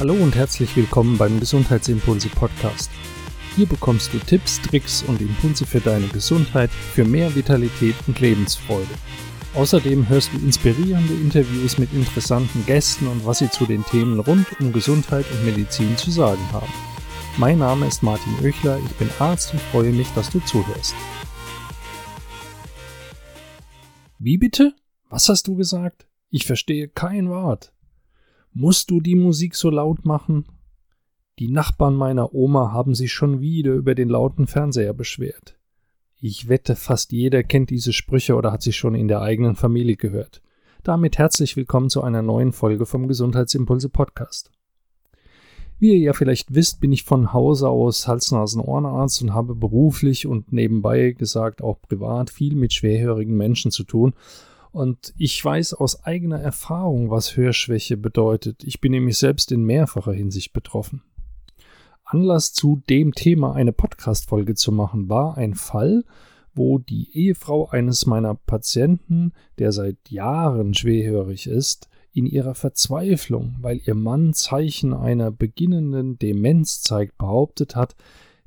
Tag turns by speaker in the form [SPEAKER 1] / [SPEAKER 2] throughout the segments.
[SPEAKER 1] Hallo und herzlich willkommen beim Gesundheitsimpulse Podcast. Hier bekommst du Tipps, Tricks und Impulse für deine Gesundheit, für mehr Vitalität und Lebensfreude. Außerdem hörst du inspirierende Interviews mit interessanten Gästen und was sie zu den Themen rund um Gesundheit und Medizin zu sagen haben. Mein Name ist Martin Oechler, ich bin Arzt und freue mich, dass du zuhörst. Wie bitte? Was hast du gesagt? Ich verstehe kein Wort. Musst du die Musik so laut machen? Die Nachbarn meiner Oma haben sich schon wieder über den lauten Fernseher beschwert. Ich wette, fast jeder kennt diese Sprüche oder hat sie schon in der eigenen Familie gehört. Damit herzlich willkommen zu einer neuen Folge vom Gesundheitsimpulse Podcast. Wie ihr ja vielleicht wisst, bin ich von Hause aus Hals-Nasen-Ohrenarzt und habe beruflich und nebenbei gesagt auch privat viel mit schwerhörigen Menschen zu tun und ich weiß aus eigener Erfahrung, was Hörschwäche bedeutet. Ich bin nämlich selbst in mehrfacher Hinsicht betroffen. Anlass zu dem Thema eine Podcast-Folge zu machen war ein Fall, wo die Ehefrau eines meiner Patienten, der seit Jahren schwerhörig ist, in ihrer Verzweiflung, weil ihr Mann Zeichen einer beginnenden Demenz zeigt, behauptet hat,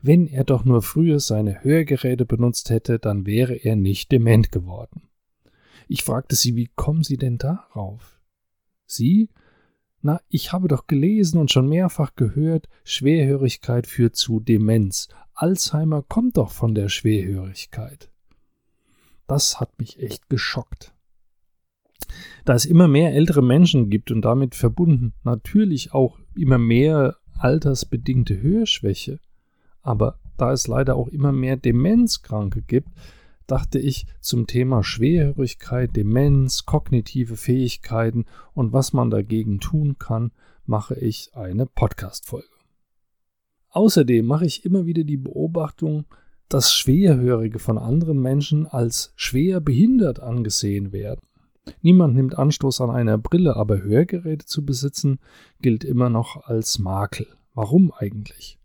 [SPEAKER 1] wenn er doch nur früher seine Hörgeräte benutzt hätte, dann wäre er nicht dement geworden. Ich fragte sie, wie kommen Sie denn darauf? Sie? Na, ich habe doch gelesen und schon mehrfach gehört, Schwerhörigkeit führt zu Demenz. Alzheimer kommt doch von der Schwerhörigkeit. Das hat mich echt geschockt. Da es immer mehr ältere Menschen gibt und damit verbunden natürlich auch immer mehr altersbedingte Hörschwäche, aber da es leider auch immer mehr Demenzkranke gibt, dachte ich zum Thema Schwerhörigkeit, Demenz, kognitive Fähigkeiten und was man dagegen tun kann, mache ich eine Podcast-Folge. Außerdem mache ich immer wieder die Beobachtung, dass Schwerhörige von anderen Menschen als schwer behindert angesehen werden. Niemand nimmt Anstoß an einer Brille, aber Hörgeräte zu besitzen gilt immer noch als Makel. Warum eigentlich?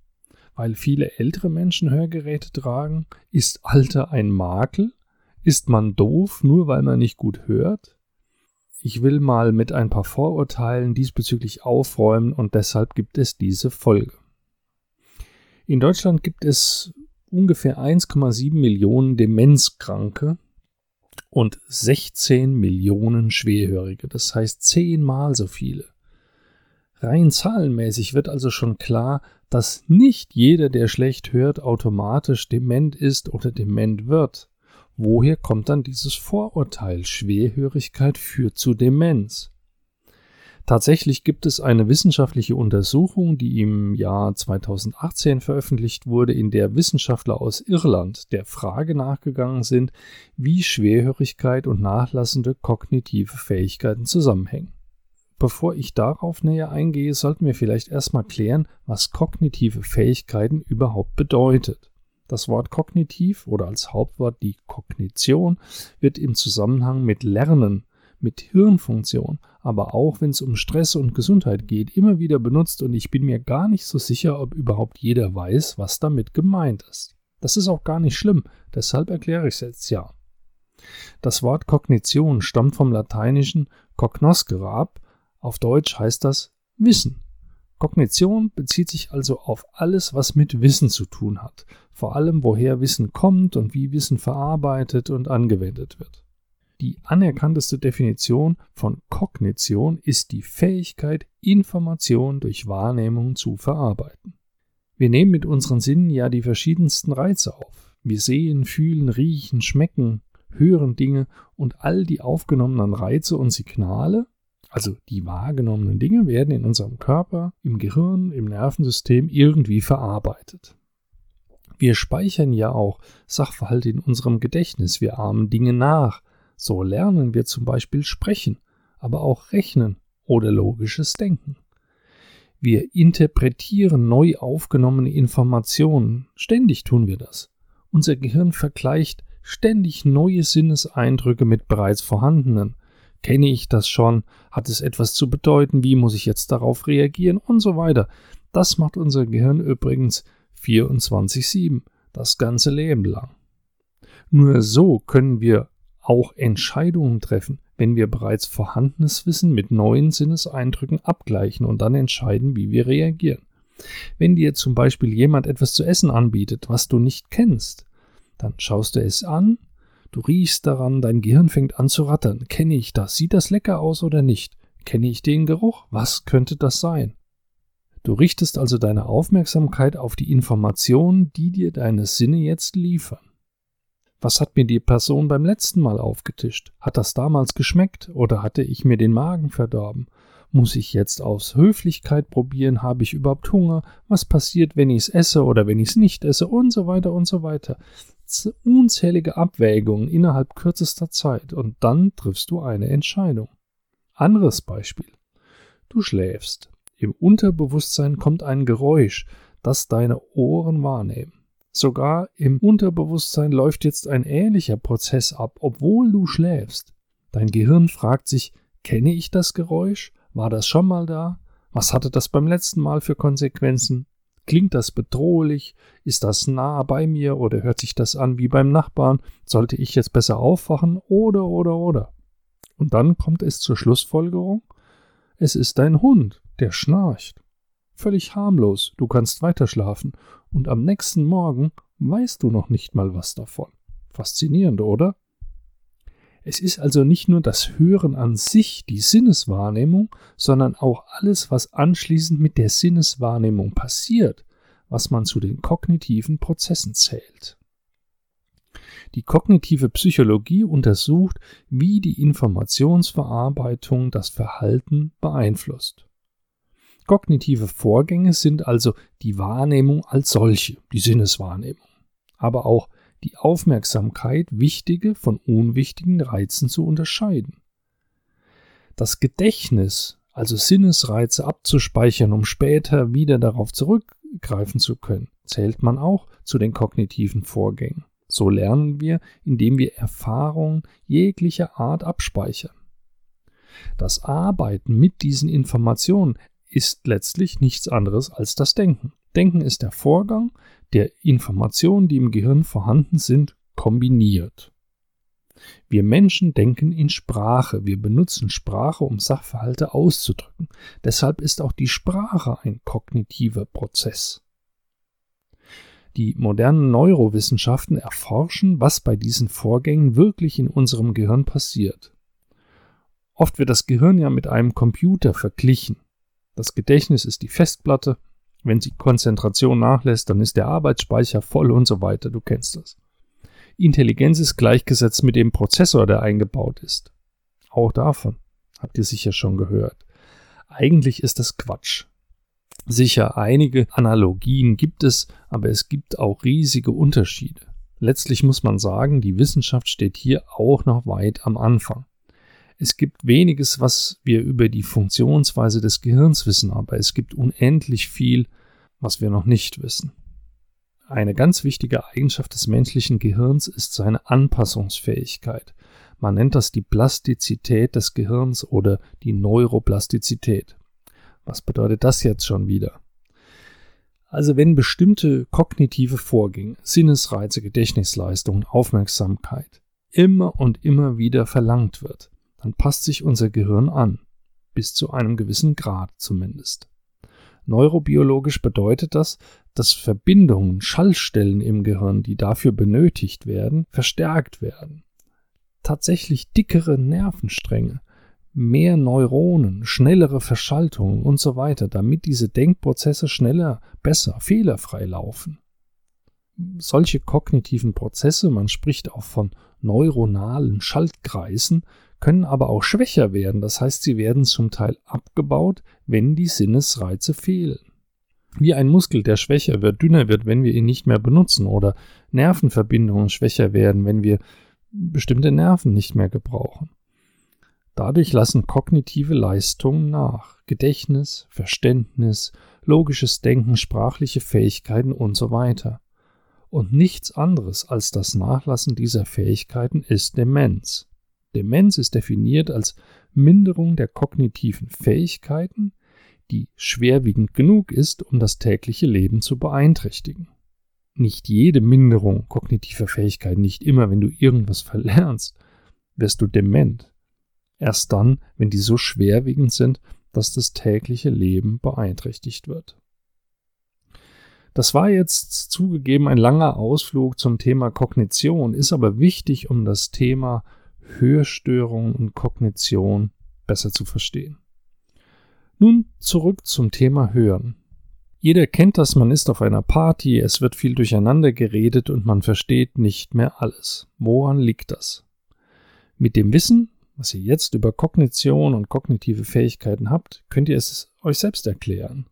[SPEAKER 1] Weil viele ältere Menschen Hörgeräte tragen? Ist Alter ein Makel? Ist man doof, nur weil man nicht gut hört? Ich will mal mit ein paar Vorurteilen diesbezüglich aufräumen und deshalb gibt es diese Folge. In Deutschland gibt es ungefähr 1,7 Millionen Demenzkranke und 16 Millionen Schwerhörige, das heißt zehnmal so viele. Rein zahlenmäßig wird also schon klar, dass nicht jeder, der schlecht hört, automatisch dement ist oder dement wird. Woher kommt dann dieses Vorurteil, Schwerhörigkeit führt zu Demenz? Tatsächlich gibt es eine wissenschaftliche Untersuchung, die im Jahr 2018 veröffentlicht wurde, in der Wissenschaftler aus Irland der Frage nachgegangen sind, wie Schwerhörigkeit und nachlassende kognitive Fähigkeiten zusammenhängen. Bevor ich darauf näher eingehe, sollten wir vielleicht erstmal klären, was kognitive Fähigkeiten überhaupt bedeutet. Das Wort kognitiv oder als Hauptwort die Kognition wird im Zusammenhang mit Lernen, mit Hirnfunktion, aber auch wenn es um Stress und Gesundheit geht, immer wieder benutzt und ich bin mir gar nicht so sicher, ob überhaupt jeder weiß, was damit gemeint ist. Das ist auch gar nicht schlimm, deshalb erkläre ich es jetzt ja. Das Wort Kognition stammt vom lateinischen cognoscere ab auf Deutsch heißt das Wissen. Kognition bezieht sich also auf alles, was mit Wissen zu tun hat, vor allem woher Wissen kommt und wie Wissen verarbeitet und angewendet wird. Die anerkannteste Definition von Kognition ist die Fähigkeit, Information durch Wahrnehmung zu verarbeiten. Wir nehmen mit unseren Sinnen ja die verschiedensten Reize auf. Wir sehen, fühlen, riechen, schmecken, hören Dinge und all die aufgenommenen Reize und Signale also die wahrgenommenen Dinge werden in unserem Körper, im Gehirn, im Nervensystem irgendwie verarbeitet. Wir speichern ja auch Sachverhalte in unserem Gedächtnis, wir ahmen Dinge nach. So lernen wir zum Beispiel sprechen, aber auch rechnen oder logisches Denken. Wir interpretieren neu aufgenommene Informationen. Ständig tun wir das. Unser Gehirn vergleicht ständig neue Sinneseindrücke mit bereits vorhandenen Kenne ich das schon? Hat es etwas zu bedeuten? Wie muss ich jetzt darauf reagieren? Und so weiter. Das macht unser Gehirn übrigens 24-7, das ganze Leben lang. Nur so können wir auch Entscheidungen treffen, wenn wir bereits vorhandenes Wissen mit neuen Sinneseindrücken abgleichen und dann entscheiden, wie wir reagieren. Wenn dir zum Beispiel jemand etwas zu essen anbietet, was du nicht kennst, dann schaust du es an, du riechst daran, dein Gehirn fängt an zu rattern. Kenne ich das? Sieht das lecker aus oder nicht? Kenne ich den Geruch? Was könnte das sein? Du richtest also deine Aufmerksamkeit auf die Informationen, die dir deine Sinne jetzt liefern. Was hat mir die Person beim letzten Mal aufgetischt? Hat das damals geschmeckt oder hatte ich mir den Magen verdorben? Muss ich jetzt aus Höflichkeit probieren? Habe ich überhaupt Hunger? Was passiert, wenn ich es esse oder wenn ich es nicht esse? Und so weiter und so weiter. Unzählige Abwägungen innerhalb kürzester Zeit und dann triffst du eine Entscheidung. Anderes Beispiel. Du schläfst. Im Unterbewusstsein kommt ein Geräusch, das deine Ohren wahrnehmen. Sogar im Unterbewusstsein läuft jetzt ein ähnlicher Prozess ab, obwohl du schläfst. Dein Gehirn fragt sich, kenne ich das Geräusch? War das schon mal da? Was hatte das beim letzten Mal für Konsequenzen? Klingt das bedrohlich? Ist das nah bei mir oder hört sich das an wie beim Nachbarn? Sollte ich jetzt besser aufwachen? Oder, oder, oder. Und dann kommt es zur Schlussfolgerung, es ist dein Hund, der schnarcht. Völlig harmlos, du kannst weiterschlafen und am nächsten Morgen weißt du noch nicht mal was davon. Faszinierend, oder? Es ist also nicht nur das Hören an sich die Sinneswahrnehmung, sondern auch alles, was anschließend mit der Sinneswahrnehmung passiert, was man zu den kognitiven Prozessen zählt. Die kognitive Psychologie untersucht, wie die Informationsverarbeitung das Verhalten beeinflusst. Kognitive Vorgänge sind also die Wahrnehmung als solche, die Sinneswahrnehmung, aber auch die Aufmerksamkeit, wichtige von unwichtigen Reizen zu unterscheiden. Das Gedächtnis, also Sinnesreize abzuspeichern, um später wieder darauf zurückgreifen zu können, zählt man auch zu den kognitiven Vorgängen. So lernen wir, indem wir Erfahrungen jeglicher Art abspeichern. Das Arbeiten mit diesen Informationen ist letztlich nichts anderes als das Denken. Denken ist der Vorgang, der Informationen, die im Gehirn vorhanden sind, kombiniert. Wir Menschen denken in Sprache, wir benutzen Sprache, um Sachverhalte auszudrücken. Deshalb ist auch die Sprache ein kognitiver Prozess. Die modernen Neurowissenschaften erforschen, was bei diesen Vorgängen wirklich in unserem Gehirn passiert. Oft wird das Gehirn ja mit einem Computer verglichen. Das Gedächtnis ist die Festplatte. Wenn die Konzentration nachlässt, dann ist der Arbeitsspeicher voll und so weiter. Du kennst das. Intelligenz ist gleichgesetzt mit dem Prozessor, der eingebaut ist. Auch davon habt ihr sicher schon gehört. Eigentlich ist das Quatsch. Sicher, einige Analogien gibt es, aber es gibt auch riesige Unterschiede. Letztlich muss man sagen, die Wissenschaft steht hier auch noch weit am Anfang. Es gibt weniges, was wir über die Funktionsweise des Gehirns wissen, aber es gibt unendlich viel, was wir noch nicht wissen. Eine ganz wichtige Eigenschaft des menschlichen Gehirns ist seine Anpassungsfähigkeit. Man nennt das die Plastizität des Gehirns oder die Neuroplastizität. Was bedeutet das jetzt schon wieder? Also wenn bestimmte kognitive Vorgänge, Sinnesreize, Gedächtnisleistungen, Aufmerksamkeit immer und immer wieder verlangt wird, dann passt sich unser Gehirn an, bis zu einem gewissen Grad zumindest. Neurobiologisch bedeutet das, dass Verbindungen, Schallstellen im Gehirn, die dafür benötigt werden, verstärkt werden. Tatsächlich dickere Nervenstränge, mehr Neuronen, schnellere Verschaltungen und so weiter, damit diese Denkprozesse schneller, besser, fehlerfrei laufen. Solche kognitiven Prozesse, man spricht auch von neuronalen Schaltkreisen, können aber auch schwächer werden, das heißt, sie werden zum Teil abgebaut, wenn die Sinnesreize fehlen. Wie ein Muskel, der schwächer wird, dünner wird, wenn wir ihn nicht mehr benutzen, oder Nervenverbindungen schwächer werden, wenn wir bestimmte Nerven nicht mehr gebrauchen. Dadurch lassen kognitive Leistungen nach. Gedächtnis, Verständnis, logisches Denken, sprachliche Fähigkeiten und so weiter. Und nichts anderes als das Nachlassen dieser Fähigkeiten ist Demenz. Demenz ist definiert als Minderung der kognitiven Fähigkeiten, die schwerwiegend genug ist, um das tägliche Leben zu beeinträchtigen. Nicht jede Minderung kognitiver Fähigkeiten, nicht immer, wenn du irgendwas verlernst, wirst du dement. Erst dann, wenn die so schwerwiegend sind, dass das tägliche Leben beeinträchtigt wird. Das war jetzt zugegeben ein langer Ausflug zum Thema Kognition, ist aber wichtig, um das Thema Hörstörung und Kognition besser zu verstehen. Nun zurück zum Thema Hören. Jeder kennt das, man ist auf einer Party, es wird viel durcheinander geredet und man versteht nicht mehr alles. Woran liegt das? Mit dem Wissen, was ihr jetzt über Kognition und kognitive Fähigkeiten habt, könnt ihr es euch selbst erklären.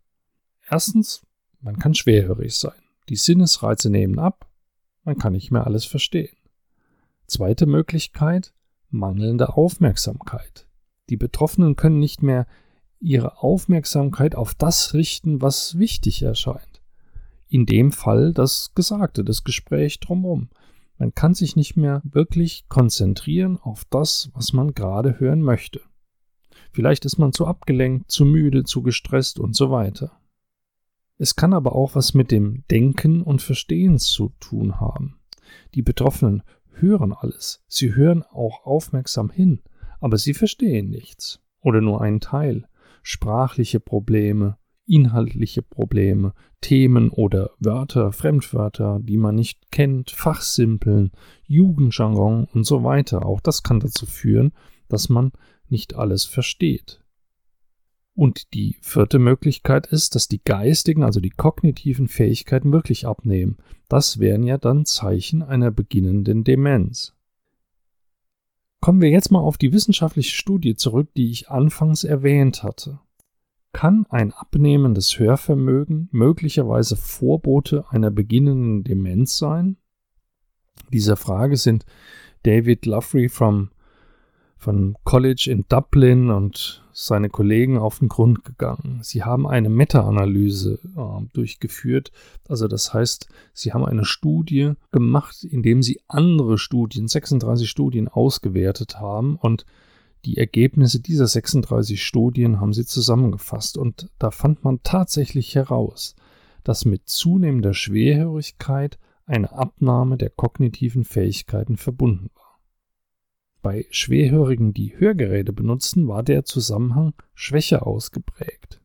[SPEAKER 1] Erstens, man kann schwerhörig sein. Die Sinnesreize nehmen ab, man kann nicht mehr alles verstehen. Zweite Möglichkeit, mangelnde Aufmerksamkeit. Die Betroffenen können nicht mehr ihre Aufmerksamkeit auf das richten, was wichtig erscheint. In dem Fall das Gesagte, das Gespräch drumherum. Man kann sich nicht mehr wirklich konzentrieren auf das, was man gerade hören möchte. Vielleicht ist man zu abgelenkt, zu müde, zu gestresst und so weiter. Es kann aber auch was mit dem Denken und Verstehen zu tun haben. Die Betroffenen hören alles, sie hören auch aufmerksam hin, aber sie verstehen nichts oder nur einen Teil. Sprachliche Probleme, inhaltliche Probleme, Themen oder Wörter, Fremdwörter, die man nicht kennt, Fachsimpeln, Jugendjargon und so weiter. Auch das kann dazu führen, dass man nicht alles versteht. Und die vierte Möglichkeit ist, dass die geistigen, also die kognitiven Fähigkeiten wirklich abnehmen. Das wären ja dann Zeichen einer beginnenden Demenz. Kommen wir jetzt mal auf die wissenschaftliche Studie zurück, die ich anfangs erwähnt hatte. Kann ein abnehmendes Hörvermögen möglicherweise Vorbote einer beginnenden Demenz sein? Dieser Frage sind David Luffrey vom von College in Dublin und seine Kollegen auf den Grund gegangen. Sie haben eine Meta-Analyse äh, durchgeführt. Also das heißt, sie haben eine Studie gemacht, indem sie andere Studien, 36 Studien ausgewertet haben und die Ergebnisse dieser 36 Studien haben sie zusammengefasst und da fand man tatsächlich heraus, dass mit zunehmender Schwerhörigkeit eine Abnahme der kognitiven Fähigkeiten verbunden war. Bei Schwerhörigen, die Hörgeräte benutzen, war der Zusammenhang schwächer ausgeprägt.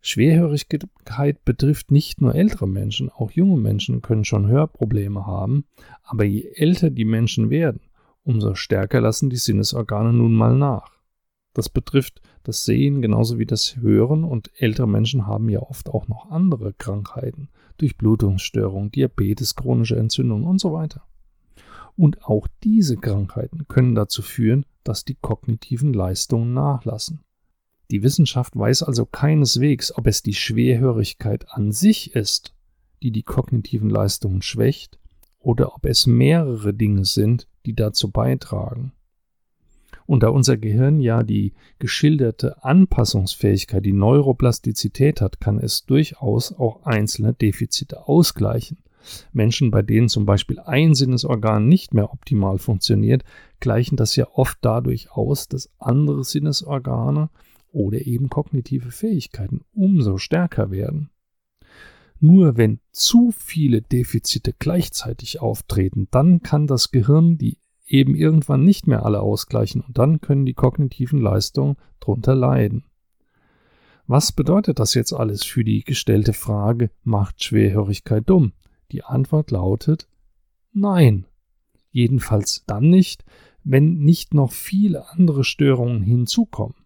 [SPEAKER 1] Schwerhörigkeit betrifft nicht nur ältere Menschen, auch junge Menschen können schon Hörprobleme haben, aber je älter die Menschen werden, umso stärker lassen die Sinnesorgane nun mal nach. Das betrifft das Sehen genauso wie das Hören und ältere Menschen haben ja oft auch noch andere Krankheiten, Durchblutungsstörungen, Diabetes, chronische Entzündungen und so weiter. Und auch diese Krankheiten können dazu führen, dass die kognitiven Leistungen nachlassen. Die Wissenschaft weiß also keineswegs, ob es die Schwerhörigkeit an sich ist, die die kognitiven Leistungen schwächt, oder ob es mehrere Dinge sind, die dazu beitragen. Und da unser Gehirn ja die geschilderte Anpassungsfähigkeit, die Neuroplastizität hat, kann es durchaus auch einzelne Defizite ausgleichen. Menschen, bei denen zum Beispiel ein Sinnesorgan nicht mehr optimal funktioniert, gleichen das ja oft dadurch aus, dass andere Sinnesorgane oder eben kognitive Fähigkeiten umso stärker werden. Nur wenn zu viele Defizite gleichzeitig auftreten, dann kann das Gehirn die eben irgendwann nicht mehr alle ausgleichen und dann können die kognitiven Leistungen drunter leiden. Was bedeutet das jetzt alles für die gestellte Frage, macht Schwerhörigkeit dumm? Die Antwort lautet Nein. Jedenfalls dann nicht, wenn nicht noch viele andere Störungen hinzukommen.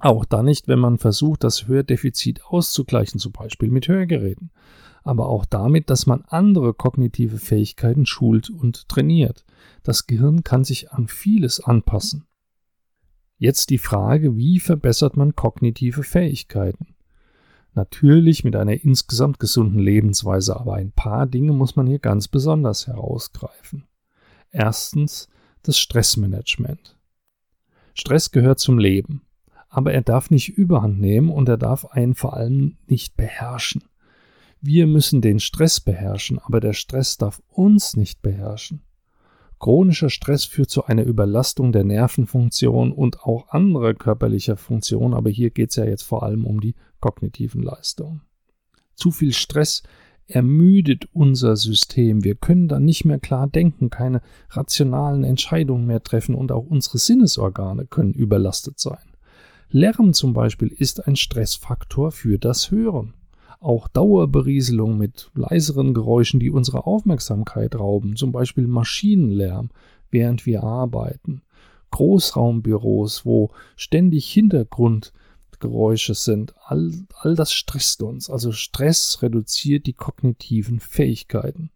[SPEAKER 1] Auch dann nicht, wenn man versucht, das Hördefizit auszugleichen, zum Beispiel mit Hörgeräten. Aber auch damit, dass man andere kognitive Fähigkeiten schult und trainiert. Das Gehirn kann sich an vieles anpassen. Jetzt die Frage, wie verbessert man kognitive Fähigkeiten? Natürlich mit einer insgesamt gesunden Lebensweise, aber ein paar Dinge muss man hier ganz besonders herausgreifen. Erstens das Stressmanagement. Stress gehört zum Leben, aber er darf nicht überhand nehmen und er darf einen vor allem nicht beherrschen. Wir müssen den Stress beherrschen, aber der Stress darf uns nicht beherrschen. Chronischer Stress führt zu einer Überlastung der Nervenfunktion und auch anderer körperlicher Funktionen, aber hier geht es ja jetzt vor allem um die kognitiven Leistungen. Zu viel Stress ermüdet unser System. Wir können dann nicht mehr klar denken, keine rationalen Entscheidungen mehr treffen und auch unsere Sinnesorgane können überlastet sein. Lärm zum Beispiel ist ein Stressfaktor für das Hören. Auch Dauerberieselung mit leiseren Geräuschen, die unsere Aufmerksamkeit rauben, zum Beispiel Maschinenlärm, während wir arbeiten. Großraumbüros, wo ständig Hintergrund Geräusche sind. All, all das stresst uns. Also Stress reduziert die kognitiven Fähigkeiten.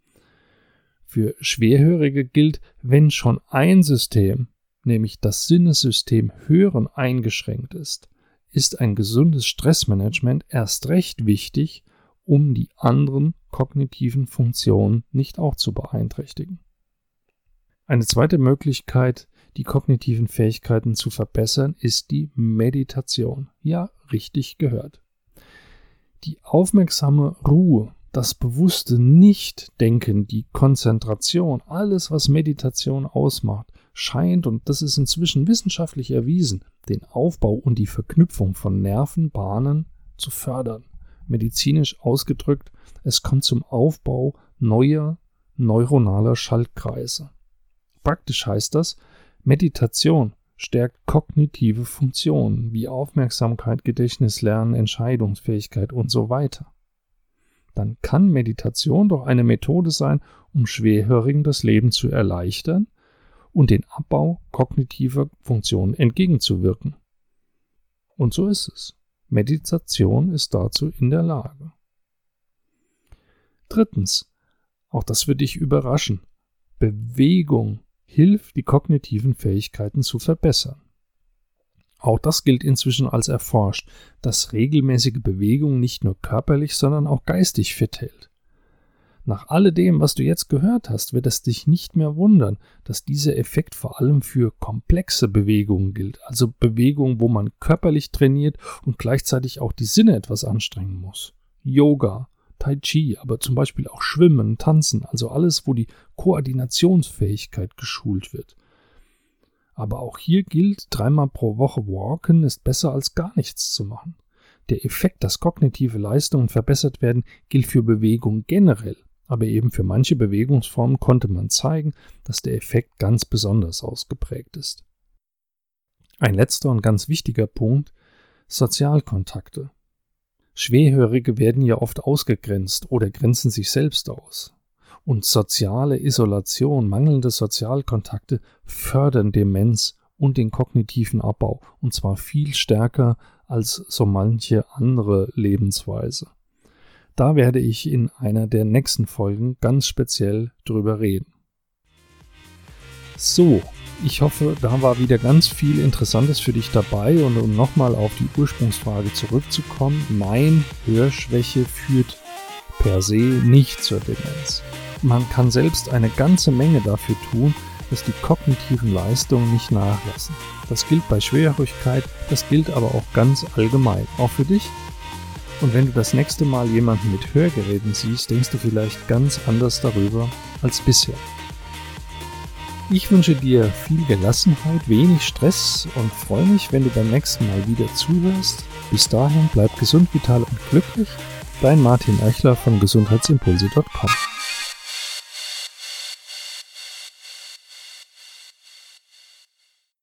[SPEAKER 1] Für Schwerhörige gilt, wenn schon ein System, nämlich das Sinnesystem Hören, eingeschränkt ist, ist ein gesundes Stressmanagement erst recht wichtig, um die anderen kognitiven Funktionen nicht auch zu beeinträchtigen. Eine zweite Möglichkeit die kognitiven Fähigkeiten zu verbessern, ist die Meditation. Ja, richtig gehört. Die aufmerksame Ruhe, das bewusste Nicht-Denken, die Konzentration, alles, was Meditation ausmacht, scheint, und das ist inzwischen wissenschaftlich erwiesen, den Aufbau und die Verknüpfung von Nervenbahnen zu fördern. Medizinisch ausgedrückt, es kommt zum Aufbau neuer neuronaler Schaltkreise. Praktisch heißt das, Meditation stärkt kognitive Funktionen wie Aufmerksamkeit, Gedächtnis, Lernen, Entscheidungsfähigkeit und so weiter. Dann kann Meditation doch eine Methode sein, um Schwerhörigen das Leben zu erleichtern und den Abbau kognitiver Funktionen entgegenzuwirken. Und so ist es. Meditation ist dazu in der Lage. Drittens, auch das wird dich überraschen, Bewegung hilft, die kognitiven Fähigkeiten zu verbessern. Auch das gilt inzwischen als erforscht, dass regelmäßige Bewegung nicht nur körperlich, sondern auch geistig fit hält. Nach alledem, was du jetzt gehört hast, wird es dich nicht mehr wundern, dass dieser Effekt vor allem für komplexe Bewegungen gilt, also Bewegungen, wo man körperlich trainiert und gleichzeitig auch die Sinne etwas anstrengen muss. Yoga, Tai Chi, aber zum Beispiel auch Schwimmen, Tanzen, also alles, wo die Koordinationsfähigkeit geschult wird. Aber auch hier gilt, dreimal pro Woche walken ist besser als gar nichts zu machen. Der Effekt, dass kognitive Leistungen verbessert werden, gilt für Bewegung generell, aber eben für manche Bewegungsformen konnte man zeigen, dass der Effekt ganz besonders ausgeprägt ist. Ein letzter und ganz wichtiger Punkt Sozialkontakte. Schwerhörige werden ja oft ausgegrenzt oder grenzen sich selbst aus. Und soziale Isolation, mangelnde Sozialkontakte fördern Demenz und den kognitiven Abbau, und zwar viel stärker als so manche andere Lebensweise. Da werde ich in einer der nächsten Folgen ganz speziell drüber reden. So, ich hoffe, da war wieder ganz viel Interessantes für dich dabei und um nochmal auf die Ursprungsfrage zurückzukommen, nein, Hörschwäche führt per se nicht zur Demenz. Man kann selbst eine ganze Menge dafür tun, dass die kognitiven Leistungen nicht nachlassen. Das gilt bei Schwerhörigkeit, das gilt aber auch ganz allgemein, auch für dich. Und wenn du das nächste Mal jemanden mit Hörgeräten siehst, denkst du vielleicht ganz anders darüber als bisher. Ich wünsche dir viel Gelassenheit, wenig Stress und freue mich, wenn du beim nächsten Mal wieder zuhörst. Bis dahin bleib gesund, vital und glücklich. Dein Martin Eichler von gesundheitsimpulse.com.